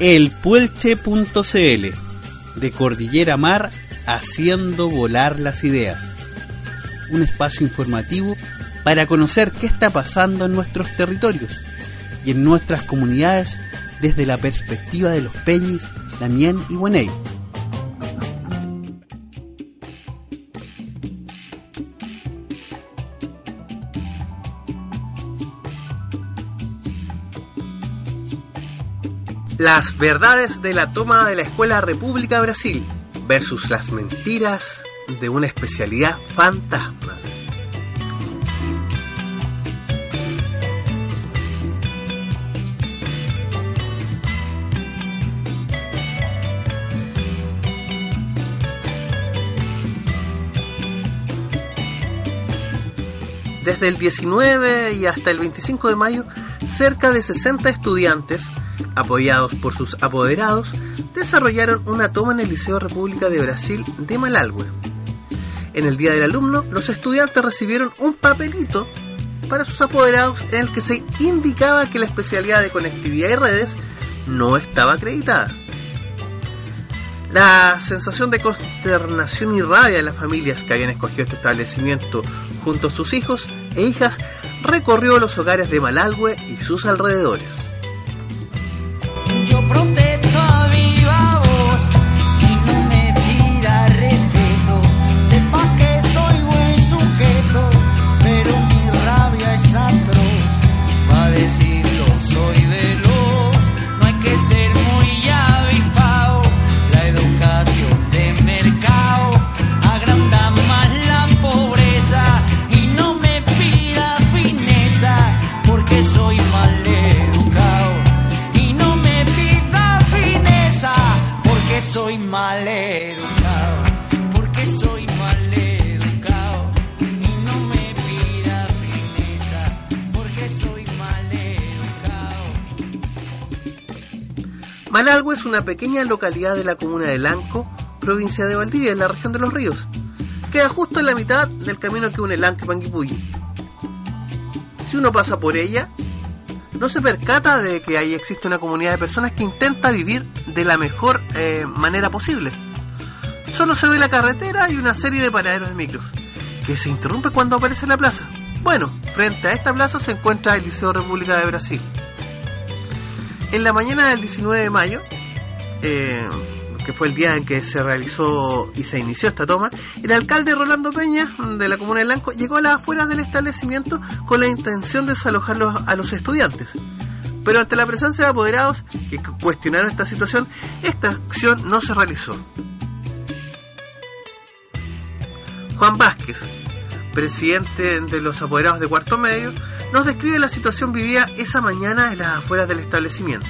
elpuelche.cl de Cordillera Mar haciendo volar las ideas. Un espacio informativo para conocer qué está pasando en nuestros territorios y en nuestras comunidades desde la perspectiva de los Peñis, Damián y Bueney. Las verdades de la toma de la Escuela República Brasil versus las mentiras de una especialidad fantasma. Desde el 19 y hasta el 25 de mayo, cerca de 60 estudiantes apoyados por sus apoderados, desarrollaron una toma en el Liceo República de Brasil de Malalhue. En el Día del Alumno, los estudiantes recibieron un papelito para sus apoderados en el que se indicaba que la especialidad de conectividad y redes no estaba acreditada. La sensación de consternación y rabia de las familias que habían escogido este establecimiento junto a sus hijos e hijas recorrió los hogares de Malalhue y sus alrededores. Es una pequeña localidad de la comuna de Lanco, provincia de Valdivia, en la región de los ríos. Queda justo en la mitad del camino que une Lanco y Panguipulli. Si uno pasa por ella, no se percata de que ahí existe una comunidad de personas que intenta vivir de la mejor eh, manera posible. Solo se ve la carretera y una serie de paraderos de micros, que se interrumpe cuando aparece la plaza. Bueno, frente a esta plaza se encuentra el Liceo República de Brasil. En la mañana del 19 de mayo, eh, que fue el día en que se realizó y se inició esta toma, el alcalde Rolando Peña de la comuna de Blanco llegó a las afueras del establecimiento con la intención de desalojar a los estudiantes. Pero ante la presencia de apoderados que cuestionaron esta situación, esta acción no se realizó. Juan Vázquez, presidente de los apoderados de cuarto medio, nos describe la situación vivida esa mañana en las afueras del establecimiento.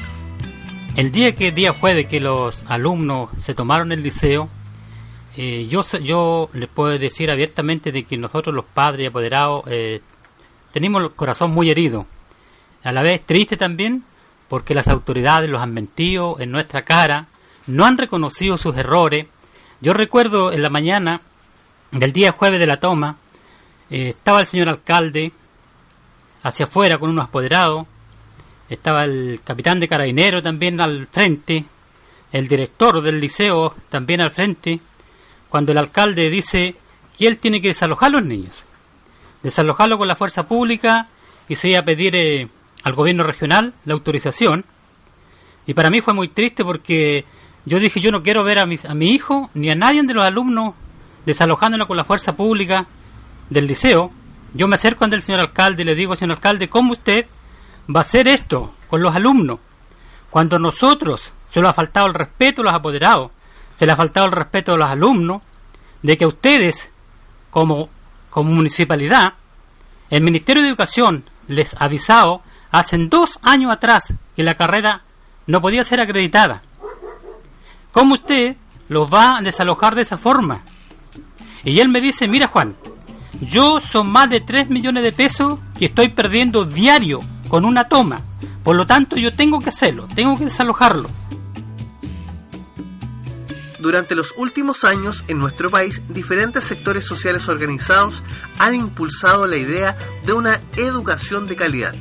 El día que día jueves que los alumnos se tomaron el liceo, eh, yo yo les puedo decir abiertamente de que nosotros los padres y apoderados eh, tenemos el corazón muy herido, a la vez triste también porque las autoridades los han mentido en nuestra cara, no han reconocido sus errores. Yo recuerdo en la mañana del día jueves de la toma, eh, estaba el señor alcalde hacia afuera con unos apoderados, estaba el capitán de carabinero también al frente, el director del liceo también al frente, cuando el alcalde dice que él tiene que desalojar a los niños, desalojarlo con la fuerza pública y se iba a pedir eh, al gobierno regional la autorización. Y para mí fue muy triste porque yo dije yo no quiero ver a, a mi hijo ni a nadie de los alumnos desalojándolo con la fuerza pública del liceo. Yo me acerco ante el señor alcalde y le digo, señor alcalde, ¿cómo usted va a hacer esto con los alumnos? Cuando nosotros se lo ha faltado el respeto a los apoderados, se le ha faltado el respeto a los alumnos, de que ustedes, como, como municipalidad, el Ministerio de Educación les ha avisado hace dos años atrás que la carrera no podía ser acreditada. ¿Cómo usted los va a desalojar de esa forma? Y él me dice, mira Juan, yo son más de 3 millones de pesos que estoy perdiendo diario con una toma. Por lo tanto, yo tengo que hacerlo, tengo que desalojarlo. Durante los últimos años en nuestro país, diferentes sectores sociales organizados han impulsado la idea de una educación de calidad.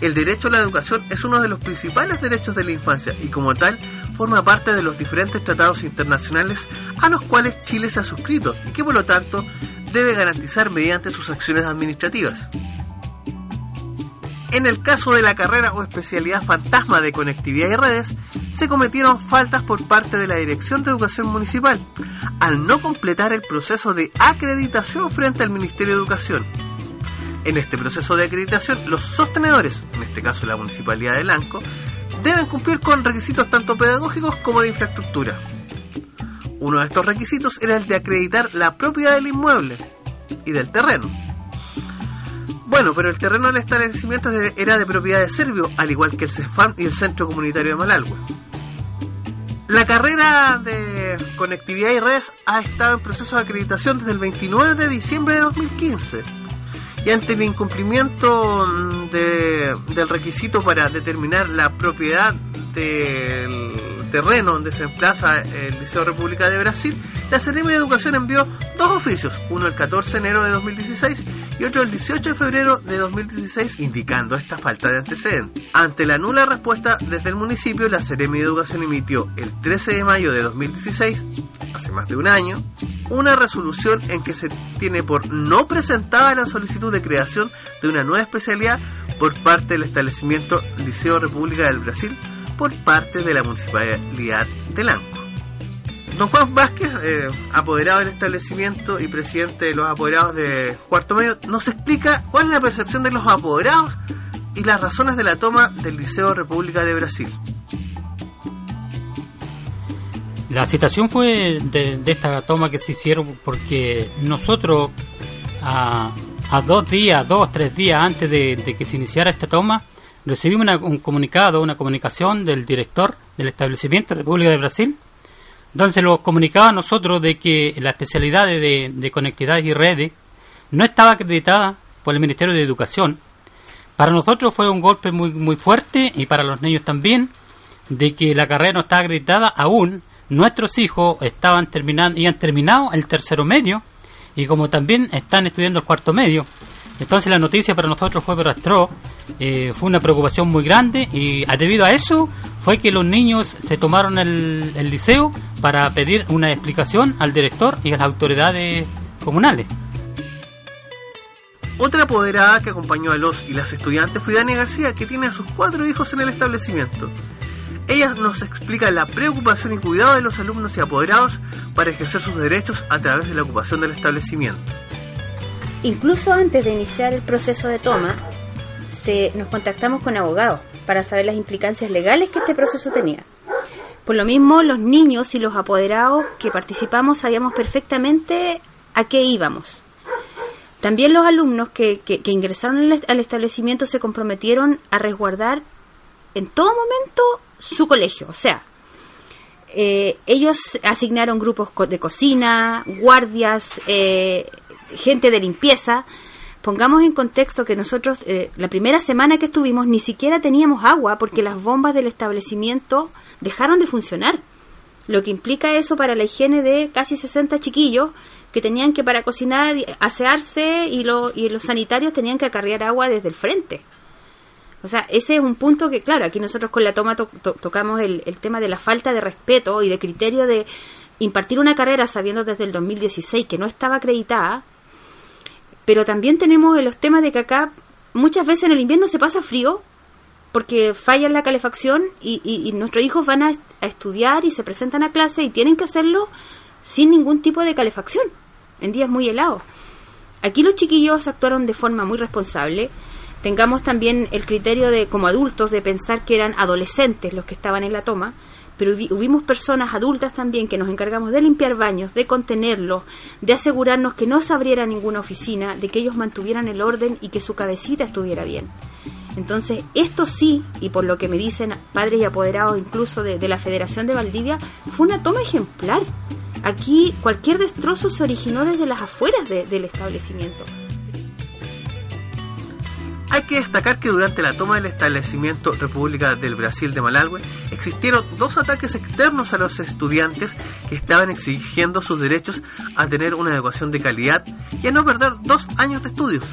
El derecho a la educación es uno de los principales derechos de la infancia y como tal forma parte de los diferentes tratados internacionales a los cuales Chile se ha suscrito y que por lo tanto debe garantizar mediante sus acciones administrativas. En el caso de la carrera o especialidad fantasma de conectividad y redes, se cometieron faltas por parte de la Dirección de Educación Municipal al no completar el proceso de acreditación frente al Ministerio de Educación en este proceso de acreditación, los sostenedores, en este caso la Municipalidad de Lanco, deben cumplir con requisitos tanto pedagógicos como de infraestructura. Uno de estos requisitos era el de acreditar la propiedad del inmueble y del terreno. Bueno, pero el terreno del establecimiento era de propiedad de Servio, al igual que el CEFAM y el Centro Comunitario de Malalgüe. La carrera de conectividad y redes ha estado en proceso de acreditación desde el 29 de diciembre de 2015 y ante el incumplimiento del requisito para determinar la propiedad del terreno donde se emplaza el Liceo República de Brasil, la Seremi de Educación envió dos oficios, uno el 14 de enero de 2016 y otro el 18 de febrero de 2016, indicando esta falta de antecedentes. Ante la nula respuesta desde el municipio, la Seremi de Educación emitió el 13 de mayo de 2016, hace más de un año, una resolución en que se tiene por no presentada la solicitud de creación de una nueva especialidad por parte del establecimiento Liceo República del Brasil por parte de la Municipalidad de Lanco. Don Juan Vázquez, eh, apoderado del establecimiento y presidente de los apoderados de Cuarto Medio, nos explica cuál es la percepción de los apoderados y las razones de la toma del Liceo República de Brasil. La situación fue de, esta toma que se hicieron porque nosotros a, dos días, dos, tres días antes de que se iniciara esta toma, recibimos un comunicado, una comunicación del director del establecimiento República de Brasil, donde se lo comunicaba a nosotros de que la especialidad de, conectividad y redes no estaba acreditada por el Ministerio de Educación. Para nosotros fue un golpe muy, muy fuerte y para los niños también, de que la carrera no está acreditada aún. Nuestros hijos estaban terminando y han terminado el tercero medio y como también están estudiando el cuarto medio. Entonces la noticia para nosotros fue para eh, fue una preocupación muy grande y debido a eso fue que los niños se tomaron el, el liceo para pedir una explicación al director y a las autoridades comunales. Otra apoderada que acompañó a los y las estudiantes fue Dani García, que tiene a sus cuatro hijos en el establecimiento. Ella nos explica la preocupación y cuidado de los alumnos y apoderados para ejercer sus derechos a través de la ocupación del establecimiento. Incluso antes de iniciar el proceso de toma, se, nos contactamos con abogados para saber las implicancias legales que este proceso tenía. Por lo mismo, los niños y los apoderados que participamos sabíamos perfectamente a qué íbamos. También los alumnos que, ingresaron al establecimiento se comprometieron a resguardar en todo momento su colegio. O sea, eh, ellos asignaron grupos de cocina, guardias, eh, gente de limpieza. Pongamos en contexto que nosotros eh, la primera semana que estuvimos ni siquiera teníamos agua porque las bombas del establecimiento dejaron de funcionar. Lo que implica eso para la higiene de casi 60 chiquillos que tenían que para cocinar asearse y, y los sanitarios tenían que acarrear agua desde el frente. O sea, ese es un punto que, claro, aquí nosotros con la toma tocamos el, el, tema de la falta de respeto y de criterio de impartir una carrera sabiendo desde el 2016 que no estaba acreditada pero también tenemos los temas de que acá muchas veces en el invierno se pasa frío porque falla la calefacción y, nuestros hijos van a, estudiar y se presentan a clase y tienen que hacerlo sin ningún tipo de calefacción en días muy helados. Aquí los chiquillos actuaron de forma muy responsable. Tengamos también el criterio de, como adultos, de pensar que eran adolescentes los que estaban en la toma pero hubimos personas adultas también que nos encargamos de limpiar baños, de contenerlos, de asegurarnos que no se abriera ninguna oficina, de que ellos mantuvieran el orden y que su cabecita estuviera bien. Entonces, esto sí, y por lo que me dicen padres y apoderados incluso de, la Federación de Valdivia, fue una toma ejemplar. Aquí cualquier destrozo se originó desde las afueras del establecimiento. Hay que destacar que durante la toma del establecimiento República del Brasil de Malalgüe existieron dos ataques externos a los estudiantes que estaban exigiendo sus derechos a tener una educación de calidad y a no perder dos años de estudios.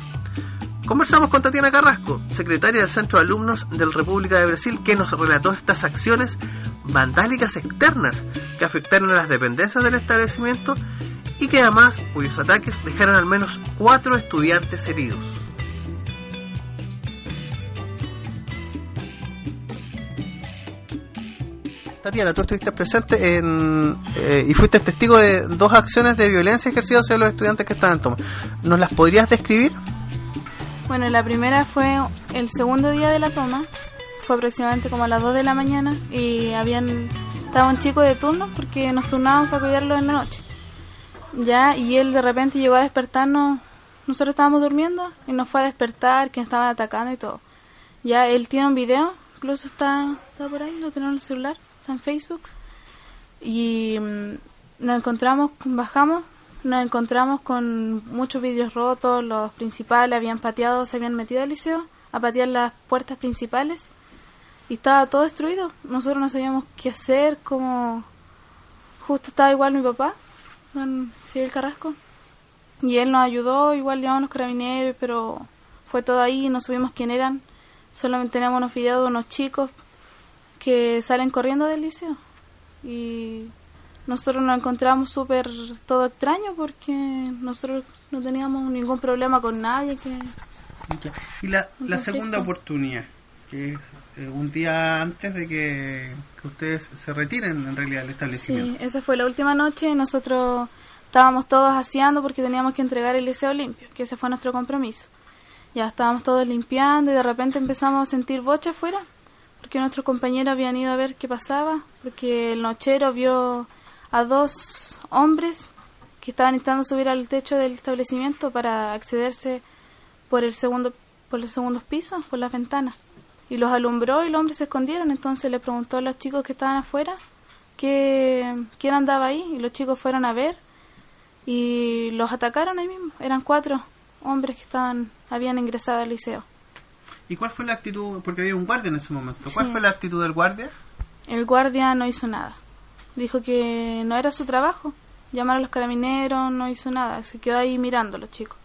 Conversamos con Tatiana Carrasco, secretaria del Centro de Alumnos del República de Brasil, que nos relató estas acciones vandálicas externas que afectaron a las dependencias del establecimiento y que además cuyos ataques dejaron al menos cuatro estudiantes heridos. Tatiana, tú estuviste presente en, eh, y fuiste testigo de dos acciones de violencia ejercidas hacia los estudiantes que estaban en toma. ¿Nos las podrías describir? Bueno, la primera fue el segundo día de la toma, fue aproximadamente como a las 2 de la mañana y habían estaba un chico de turno porque nos turnábamos para cuidarlo en la noche. Ya, y él de repente llegó a despertarnos, nosotros estábamos durmiendo y nos fue a despertar, que estaban atacando y todo. Ya, él tiene un video, incluso está, está por ahí, lo tenemos en el celular en Facebook y mm, nos encontramos, bajamos, nos encontramos con muchos vidrios rotos, los principales habían pateado, se habían metido al liceo a patear las puertas principales y estaba todo destruido. Nosotros no sabíamos qué hacer, como justo estaba igual mi papá, don Civil Carrasco, y él nos ayudó, igual llamamos los carabineros, pero fue todo ahí, no supimos quién eran, solamente teníamos unos videos de unos chicos que salen corriendo del liceo. Y nosotros nos encontramos súper todo extraño porque nosotros no teníamos ningún problema con nadie. que Y la, la segunda oportunidad, que es eh, un día antes de que, que, ustedes se retiren en realidad del establecimiento. Sí, esa fue la última noche. Nosotros estábamos todos haciendo porque teníamos que entregar el liceo limpio, que ese fue nuestro compromiso. Ya estábamos todos limpiando y de repente empezamos a sentir bocha afuera porque nuestros compañeros habían ido a ver qué pasaba, porque el nochero vio a dos hombres que estaban intentando subir al techo del establecimiento para accederse por el segundo por los segundos pisos, por las ventanas. Y los alumbró y los hombres se escondieron. Entonces le preguntó a los chicos que estaban afuera que, quién andaba ahí. Y los chicos fueron a ver y los atacaron ahí mismo. Eran cuatro hombres que estaban habían ingresado al liceo. ¿Y cuál fue la actitud? Porque había un guardia en ese momento. ¿Cuál fue la actitud del guardia? El guardia no hizo nada. Dijo que no era su trabajo. Llamar a los carabineros, no hizo nada. Se quedó ahí mirando a los chicos.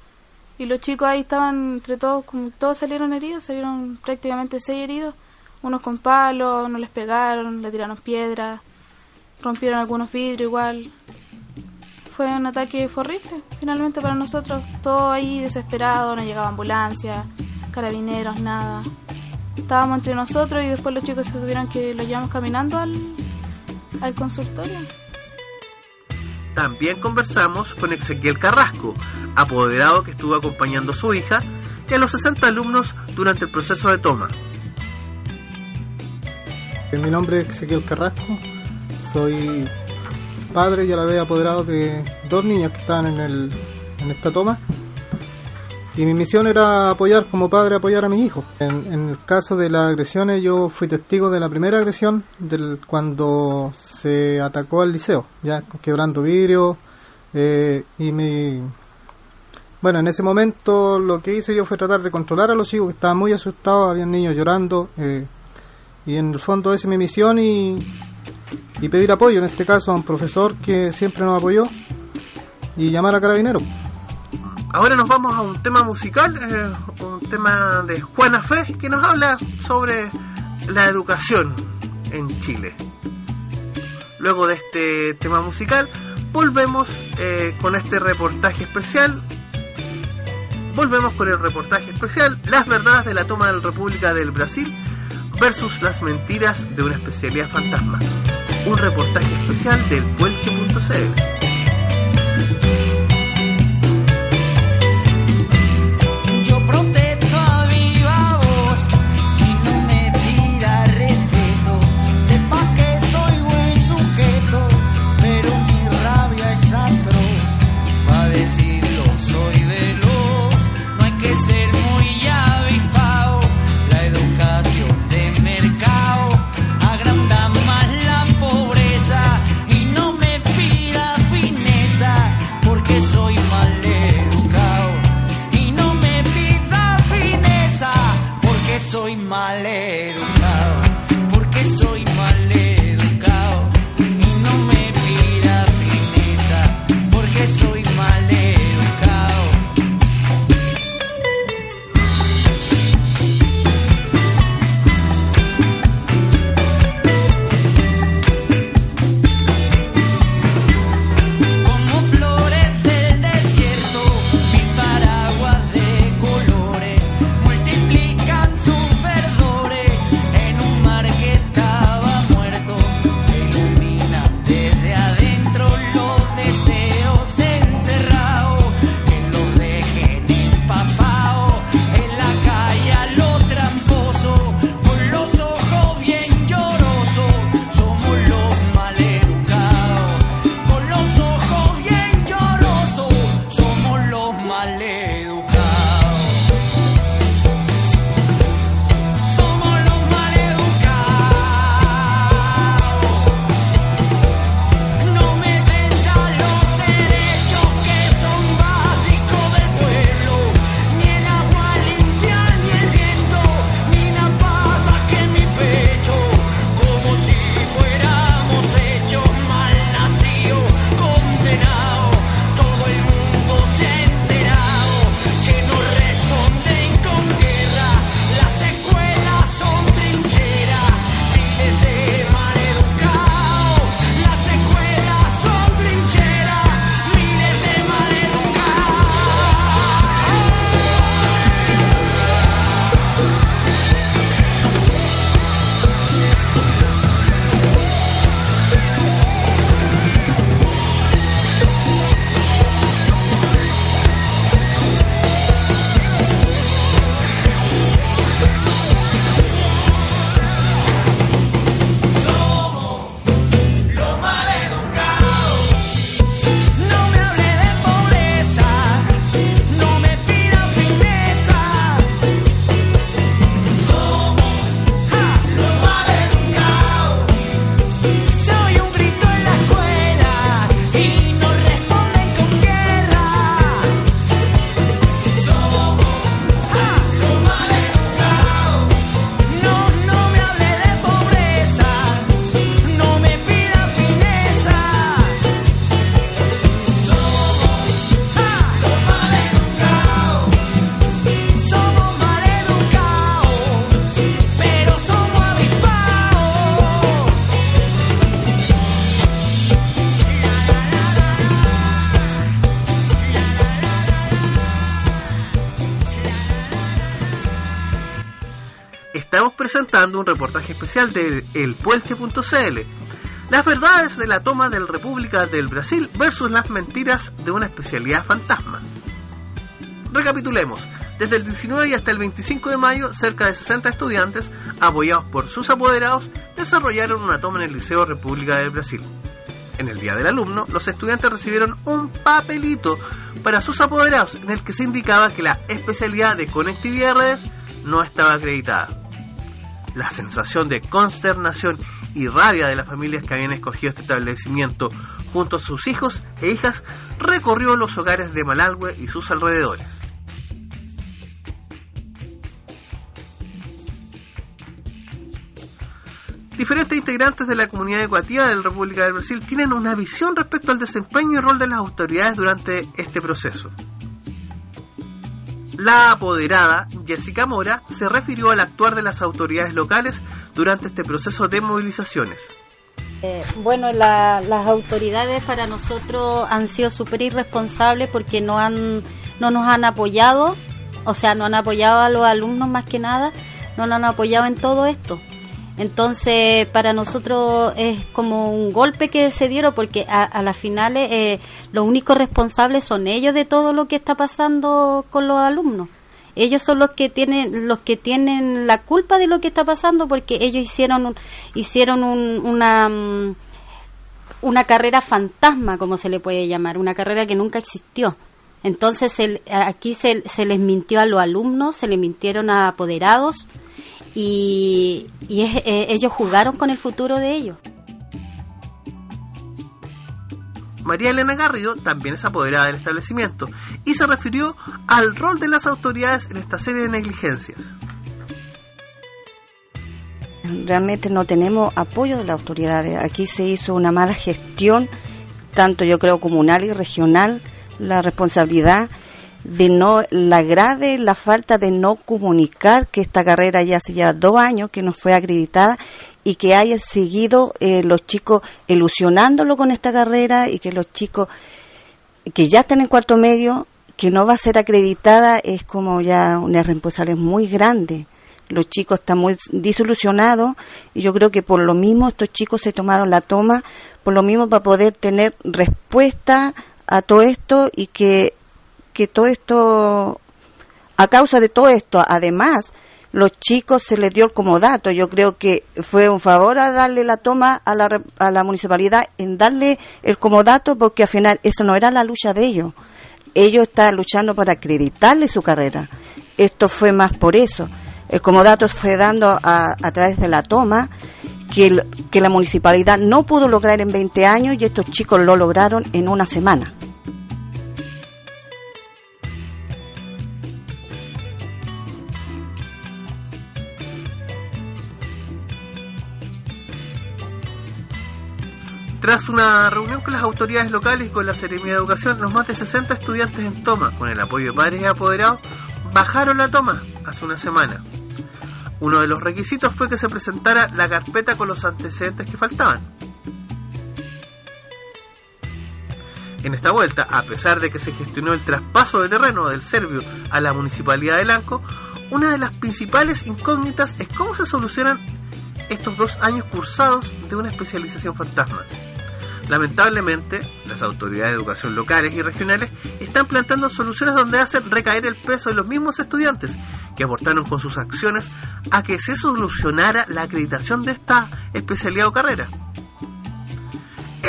Y los chicos ahí estaban, entre todos, como todos salieron heridos, salieron prácticamente seis heridos. Unos con palos, no les pegaron, le tiraron piedras, rompieron algunos vidrios igual. Fue un ataque horrible, finalmente para nosotros. Todo ahí desesperado, no llegaba ambulancia, carabineros, nada. Estábamos entre nosotros y después los chicos se tuvieron que lo llevamos caminando al, al consultorio. También conversamos con Ezequiel Carrasco, apoderado que estuvo acompañando a su hija y a los 60 alumnos durante el proceso de toma. Mi nombre es Ezequiel Carrasco, soy padre y a la vez apoderado de dos niñas que estaban en, el, en esta toma y mi misión era apoyar como padre, apoyar a mis hijos. En, en, el caso de las agresiones, yo fui testigo de la primera agresión del, cuando se atacó al liceo, ya quebrando vidrio. Eh, y mi. Bueno, en ese momento lo que hice yo fue tratar de controlar a los chicos que estaban muy asustados, habían niños llorando. Eh, y en el fondo esa es mi misión y, y pedir apoyo, en este caso a un profesor que siempre nos apoyó y llamar a carabineros. Ahora nos vamos a un tema musical, eh, un tema de Juana Fe, que nos habla sobre la educación en Chile. Luego de este tema musical, volvemos eh, con este reportaje especial. Volvemos con el reportaje especial, las verdades de la toma de la República del Brasil versus las mentiras de una especialidad fantasma. Un reportaje especial del Puelche.cl. un reportaje especial de elpuelche.cl. Las verdades de la toma de la República del Brasil versus las mentiras de una especialidad fantasma. Recapitulemos. Desde el 19 y hasta el 25 de mayo, cerca de 60 estudiantes, apoyados por sus apoderados, desarrollaron una toma en el Liceo República del Brasil. En el Día del Alumno, los estudiantes recibieron un papelito para sus apoderados en el que se indicaba que la especialidad de conectividad de redes no estaba acreditada. La sensación de consternación y rabia de las familias que habían escogido este establecimiento junto a sus hijos e hijas recorrió los hogares de Malalhue y sus alrededores. Diferentes integrantes de la comunidad educativa de la República del Brasil tienen una visión respecto al desempeño y rol de las autoridades durante este proceso. La apoderada, Jessica Mora, se refirió al actuar de las autoridades locales durante este proceso de movilizaciones. Eh, bueno, la- las autoridades para nosotros han sido súper irresponsables porque no, han, no nos han apoyado, o sea, no han apoyado a los alumnos más que nada, no nos han apoyado en todo esto. Entonces, para nosotros es como un golpe que se dieron porque a, las finales eh, los únicos responsables son ellos de todo lo que está pasando con los alumnos. Ellos son los que tienen los que tienen la culpa de lo que está pasando porque ellos hicieron un, hicieron un- una mm, una carrera fantasma, como se le puede llamar, una carrera que nunca existió. Entonces aquí se les mintió a los alumnos, se les mintieron a apoderados y, y es- eh, ellos jugaron con el futuro de ellos. María Elena Garrido también es apoderada del establecimiento y se refirió al rol de las autoridades en esta serie de negligencias. realmente no tenemos apoyo de las autoridades. Aquí se hizo una mala gestión, tanto yo creo comunal y regional, la responsabilidad de no, la grave, la falta de no comunicar que esta carrera ya hace ya dos años que no fue acreditada y que haya seguido eh, los chicos ilusionándolo con esta carrera y que los chicos que ya están en cuarto medio, que no va a ser acreditada, es como ya una responsabilidad muy grande. Los chicos están muy disolucionados y yo creo que por lo mismo estos chicos se tomaron la toma, por lo mismo para poder tener respuesta a todo esto y que, que todo esto, a causa de todo esto, además, los chicos se les dio el comodato. Yo creo que fue un favor a darle la toma a la, a la municipalidad en darle el comodato porque al final eso no era la lucha de ellos. Ellos estaban luchando para acreditarle su carrera. Esto fue más por eso. El comodato fue dando a, a través de la toma que, que la municipalidad no pudo lograr en 20 años y estos chicos lo lograron en una semana. Tras una reunión con las autoridades locales y con la Seremía de Educación, los más de 60 estudiantes en toma, con el apoyo de padres y apoderados, bajaron la toma hace una semana. Uno de los requisitos fue que se presentara la carpeta con los antecedentes que faltaban. En esta vuelta, a pesar de que se gestionó el traspaso de terreno del Servio a la Municipalidad de Lanco, una de las principales incógnitas es cómo se solucionan estos dos años cursados de una especialización fantasma. Lamentablemente, las autoridades de educación locales y regionales están planteando soluciones donde hacen recaer el peso de los mismos estudiantes que aportaron con sus acciones a que se solucionara la acreditación de esta especialidad o carrera.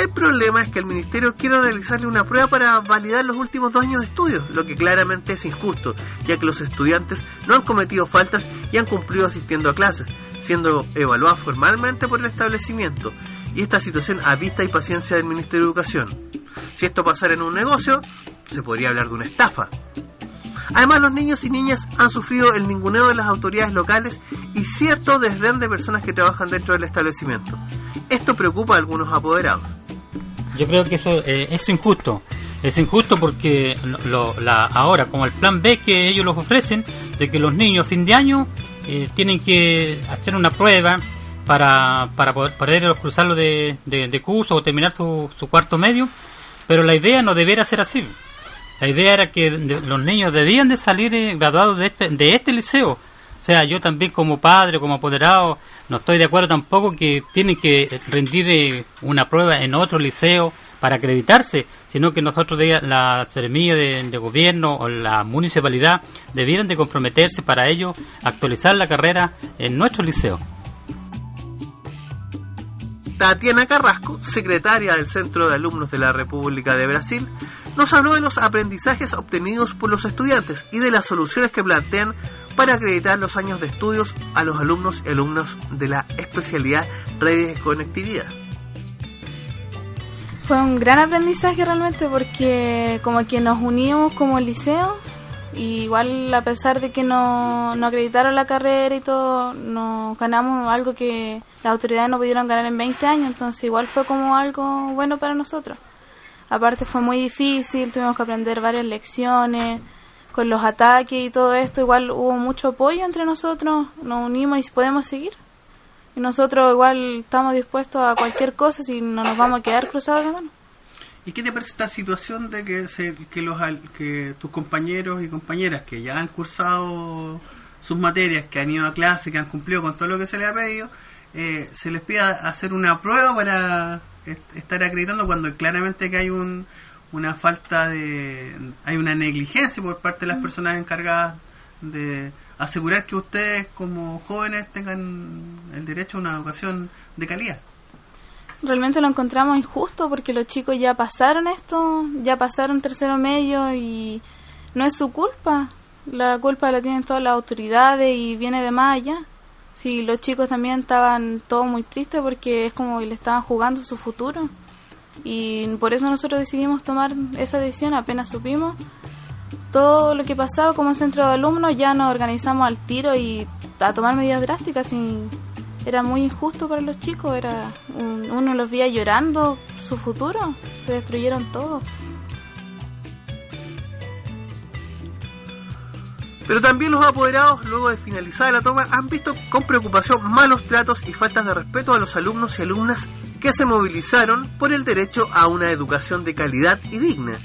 El problema es que el ministerio quiere realizarle una prueba para validar los últimos dos años de estudios, lo que claramente es injusto, ya que los estudiantes no han cometido faltas y han cumplido asistiendo a clases, siendo evaluados formalmente por el establecimiento, y esta situación a vista y paciencia del Ministerio de Educación. Si esto pasara en un negocio, se podría hablar de una estafa. Además, los niños y niñas han sufrido el ninguneo de las autoridades locales y cierto desdén de personas que trabajan dentro del establecimiento. Esto preocupa a algunos apoderados. Yo creo que eso eh, es injusto. Es injusto porque lo- la, ahora, como el plan B que ellos los ofrecen, de que los niños fin de año eh, tienen que hacer una prueba para, para poder, poder cruzarlo de, de- curso o terminar su, su cuarto medio, pero la idea no debiera ser así. La idea era que los niños debían de salir eh, graduados de este, de este liceo O sea, yo también como padre, como apoderado, no estoy de acuerdo tampoco que tienen que rendir eh, una prueba en otro liceo para acreditarse, sino que nosotros, de la Seremía de, de, Gobierno o la municipalidad, debieran de comprometerse para ello actualizar la carrera en nuestro liceo. Tatiana Carrasco, secretaria del Centro de Alumnos de la República de Brasil, nos habló de los aprendizajes obtenidos por los estudiantes y de las soluciones que plantean para acreditar los años de estudios a los alumnos y alumnas de la especialidad redes de conectividad. Fue un gran aprendizaje realmente porque como que nos unimos como liceo y igual a pesar de que no, no acreditaron la carrera y todo, nos ganamos algo que las autoridades no pudieron ganar en 20 años, entonces igual fue como algo bueno para nosotros. Aparte fue muy difícil, tuvimos que aprender varias lecciones con los ataques y todo esto, igual hubo mucho apoyo entre nosotros, nos unimos y podemos seguir. Y nosotros igual estamos dispuestos a cualquier cosa si no nos vamos a quedar cruzados de mano. ¿Y qué te parece esta situación de que, se, que, los, que tus compañeros y compañeras que ya han cursado sus materias, que han ido a clase, que han cumplido con todo lo que se les ha pedido, eh, se les pida hacer una prueba para estar acreditando cuando claramente que hay un, una falta de... hay una negligencia por parte de las personas encargadas de asegurar que ustedes como jóvenes tengan el derecho a una educación de calidad realmente lo encontramos injusto porque los chicos ya pasaron esto, ya pasaron tercero medio y no es su culpa. La culpa la tienen todas las autoridades y viene de más allá. Sí, los chicos también estaban todos muy tristes porque es como que le estaban jugando su futuro. Y por eso nosotros decidimos tomar esa decisión apenas supimos todo lo que pasaba como centro de alumnos, ya nos organizamos al tiro y a tomar medidas drásticas sin era muy injusto para los chicos, era uno los veía llorando su futuro, se destruyeron todo. Pero también los apoderados, luego de finalizar la toma, han visto con preocupación malos tratos y faltas de respeto a los alumnos y alumnas que se movilizaron por el derecho a una educación de calidad y digna.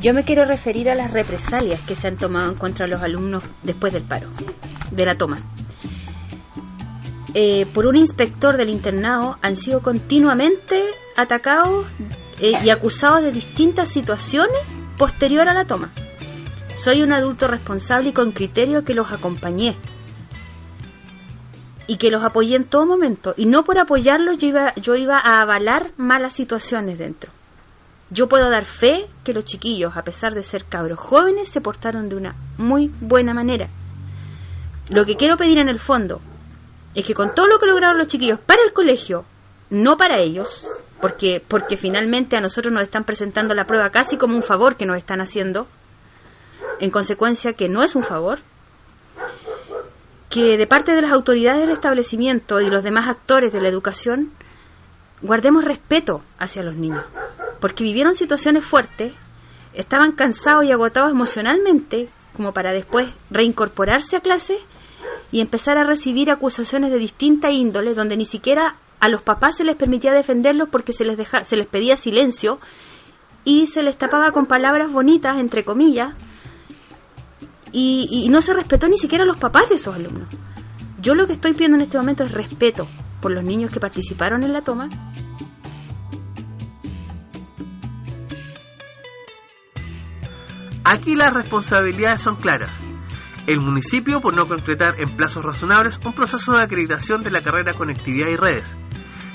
Yo me quiero referir a las represalias que se han tomado en contra de los alumnos después del paro, de la toma. Eh, por un inspector del internado han sido continuamente atacados eh, y acusados de distintas situaciones posterior a la toma. Soy un adulto responsable y con criterio que los acompañé y que los apoyé en todo momento. Y no por apoyarlos yo iba, yo iba a avalar malas situaciones dentro. Yo puedo dar fe que los chiquillos, a pesar de ser cabros jóvenes, se portaron de una muy buena manera. Lo que quiero pedir en el fondo es que con todo lo que lograron los chiquillos para el colegio, no para ellos, porque, porque finalmente a nosotros nos están presentando la prueba casi como un favor que nos están haciendo, en consecuencia que no es un favor, que de parte de las autoridades del establecimiento y los demás actores de la educación, guardemos respeto hacia los niños, porque vivieron situaciones fuertes, estaban cansados y agotados emocionalmente, como para después reincorporarse a clase y empezar a recibir acusaciones de distinta índole, donde ni siquiera a los papás se les permitía defenderlos porque se les, deja, se les pedía silencio y se les tapaba con palabras bonitas, entre comillas, y, y no se respetó ni siquiera a los papás de esos alumnos. Yo lo que estoy pidiendo en este momento es respeto por los niños que participaron en la toma. Aquí las responsabilidades son claras el municipio por no concretar en plazos razonables un proceso de acreditación de la carrera Conectividad y Redes,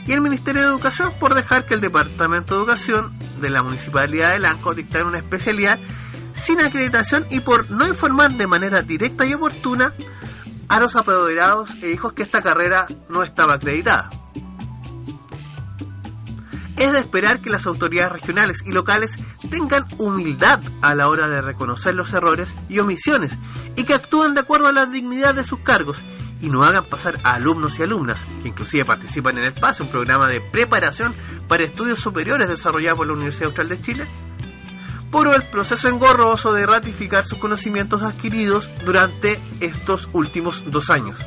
y el Ministerio de Educación por dejar que el Departamento de Educación de la Municipalidad de Lanco dictara una especialidad sin acreditación y por no informar de manera directa y oportuna a los apoderados e hijos que esta carrera no estaba acreditada es de esperar que las autoridades regionales y locales tengan humildad a la hora de reconocer los errores y omisiones y que actúen de acuerdo a la dignidad de sus cargos y no hagan pasar a alumnos y alumnas, que inclusive participan en el PASE, un programa de preparación para estudios superiores desarrollado por la Universidad Austral de Chile, por el proceso engorroso de ratificar sus conocimientos adquiridos durante estos últimos dos años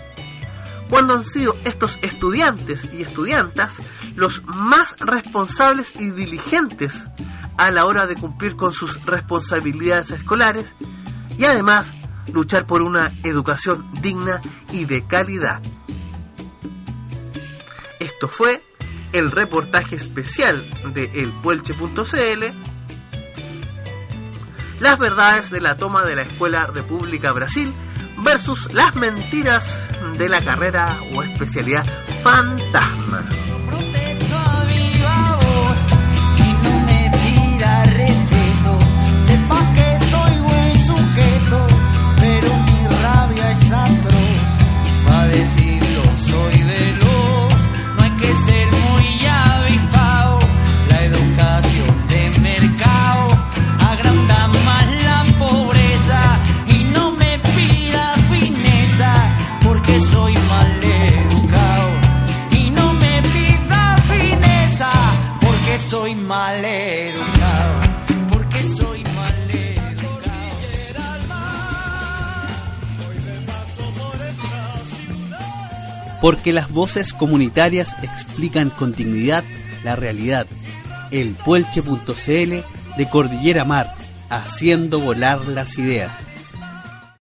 cuando han sido estos estudiantes y estudiantas los más responsables y diligentes a la hora de cumplir con sus responsabilidades escolares y además luchar por una educación digna y de calidad. Esto fue el reportaje especial de elpuelche.cl Las verdades de la toma de la Escuela República Brasil versus las mentiras de la carrera o especialidad fantasma. Porque las voces comunitarias explican con dignidad la realidad. El Puelche.cl de Cordillera Mar, haciendo volar las ideas.